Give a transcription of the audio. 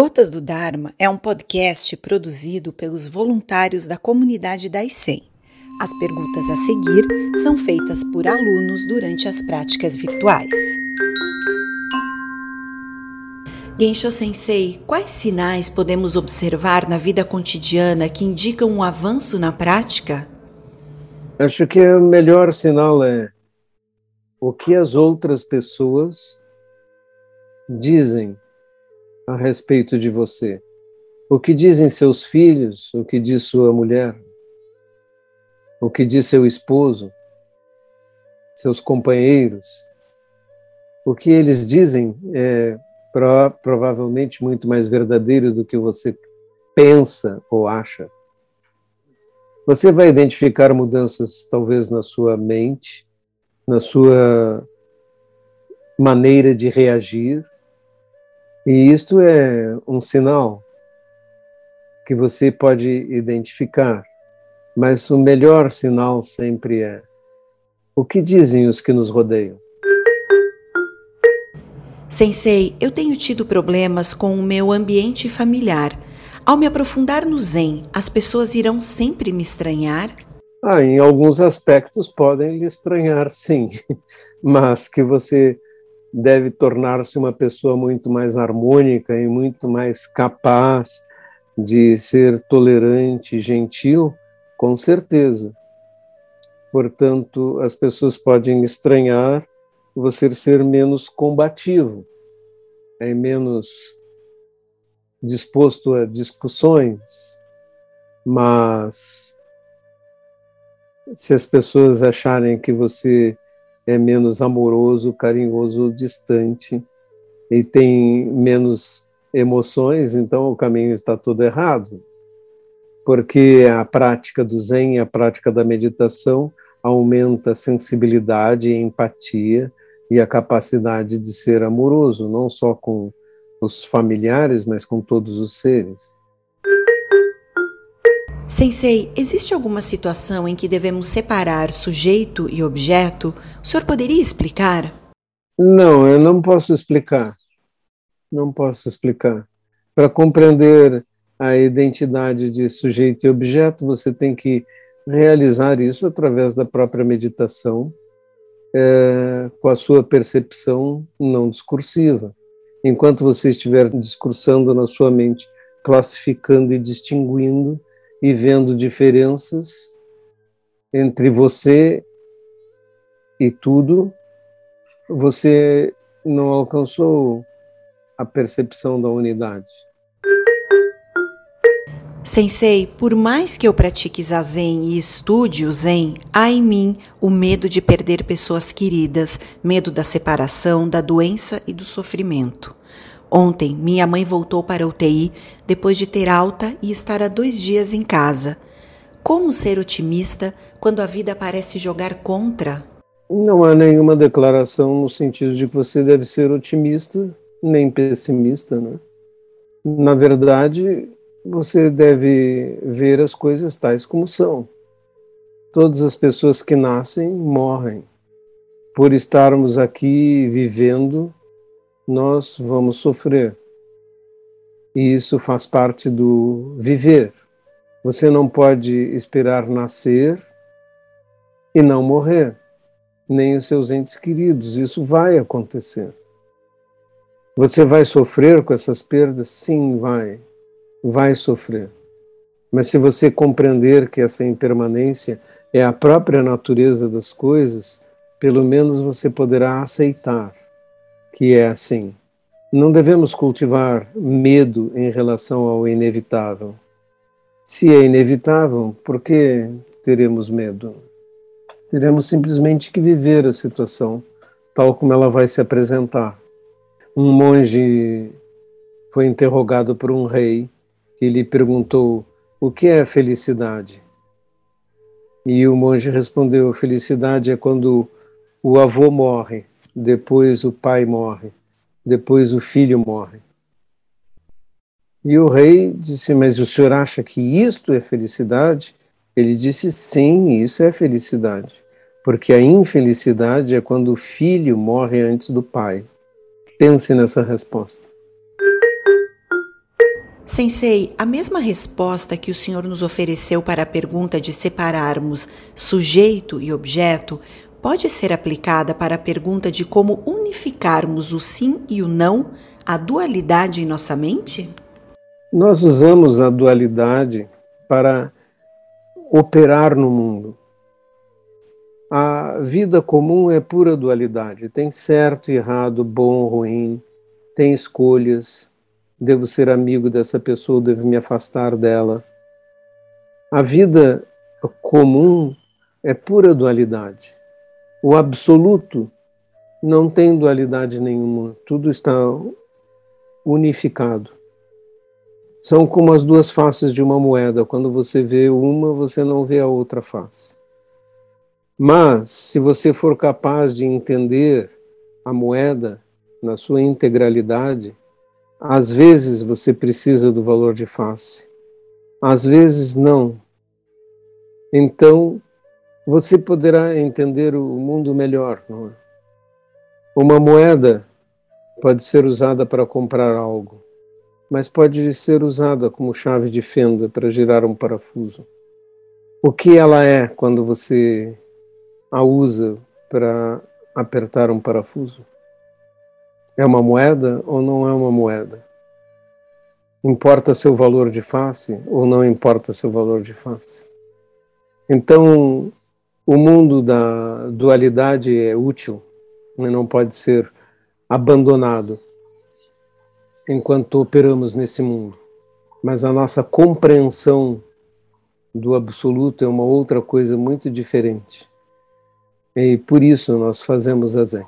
Gotas do Dharma é um podcast produzido pelos voluntários da comunidade da ICEM. As perguntas a seguir são feitas por alunos durante as práticas virtuais. Gensho Sensei, quais sinais podemos observar na vida cotidiana que indicam um avanço na prática? Acho que o melhor sinal é o que as outras pessoas dizem a respeito de você? O que dizem seus filhos? O que diz sua mulher? O que diz seu esposo? Seus companheiros? O que eles dizem é pro, provavelmente muito mais verdadeiro do que você pensa ou acha. Você vai identificar mudanças, talvez, na sua mente, na sua maneira de reagir, e isto é um sinal que você pode identificar, mas o melhor sinal sempre é o que dizem os que nos rodeiam. Sensei, eu tenho tido problemas com o meu ambiente familiar. Ao me aprofundar no Zen, as pessoas irão sempre me estranhar? Ah, em alguns aspectos podem lhe estranhar, sim, mas que você deve tornar-se uma pessoa muito mais harmônica e muito mais capaz de ser tolerante gentil, com certeza. Portanto, as pessoas podem estranhar você ser menos combativo, é menos disposto a discussões, mas se as pessoas acharem que você é menos amoroso, carinhoso, distante e tem menos emoções, então o caminho está todo errado. Porque a prática do Zen, a prática da meditação, aumenta a sensibilidade, a empatia e a capacidade de ser amoroso, não só com os familiares, mas com todos os seres. Sensei, existe alguma situação em que devemos separar sujeito e objeto? O senhor poderia explicar? Não, eu não posso explicar. Não posso explicar. Para compreender a identidade de sujeito e objeto, você tem que realizar isso através da própria meditação, é, com a sua percepção não discursiva. Enquanto você estiver discursando na sua mente, classificando e distinguindo, e vendo diferenças entre você e tudo, você não alcançou a percepção da unidade. Sensei, por mais que eu pratique zazen e estude o zen, há em mim o medo de perder pessoas queridas, medo da separação, da doença e do sofrimento. Ontem, minha mãe voltou para a UTI depois de ter alta e estar há dois dias em casa. Como ser otimista quando a vida parece jogar contra? Não há nenhuma declaração no sentido de que você deve ser otimista nem pessimista, né? Na verdade, você deve ver as coisas tais como são. Todas as pessoas que nascem morrem. Por estarmos aqui vivendo, nós vamos sofrer. E isso faz parte do viver. Você não pode esperar nascer e não morrer, nem os seus entes queridos. Isso vai acontecer. Você vai sofrer com essas perdas? Sim, vai. Vai sofrer. Mas se você compreender que essa impermanência é a própria natureza das coisas, pelo menos você poderá aceitar que é assim. Não devemos cultivar medo em relação ao inevitável. Se é inevitável, por que teremos medo? Teremos simplesmente que viver a situação tal como ela vai se apresentar. Um monge foi interrogado por um rei que lhe perguntou o que é felicidade. E o monge respondeu: felicidade é quando o avô morre depois o pai morre, depois o filho morre. E o rei disse: Mas o senhor acha que isto é felicidade? Ele disse: Sim, isso é felicidade. Porque a infelicidade é quando o filho morre antes do pai. Pense nessa resposta. Sensei, a mesma resposta que o senhor nos ofereceu para a pergunta de separarmos sujeito e objeto pode ser aplicada para a pergunta de como unificarmos o sim e o não, a dualidade em nossa mente? Nós usamos a dualidade para operar no mundo. A vida comum é pura dualidade, tem certo errado, bom, ruim, tem escolhas, devo ser amigo dessa pessoa, devo me afastar dela. A vida comum é pura dualidade. O absoluto não tem dualidade nenhuma, tudo está unificado. São como as duas faces de uma moeda, quando você vê uma, você não vê a outra face. Mas, se você for capaz de entender a moeda na sua integralidade, às vezes você precisa do valor de face, às vezes não. Então, você poderá entender o mundo melhor. É? Uma moeda pode ser usada para comprar algo, mas pode ser usada como chave de fenda para girar um parafuso. O que ela é quando você a usa para apertar um parafuso? É uma moeda ou não é uma moeda? Importa seu valor de face ou não importa seu valor de face? Então, o mundo da dualidade é útil, né? não pode ser abandonado enquanto operamos nesse mundo. Mas a nossa compreensão do absoluto é uma outra coisa muito diferente. E por isso nós fazemos a Zen.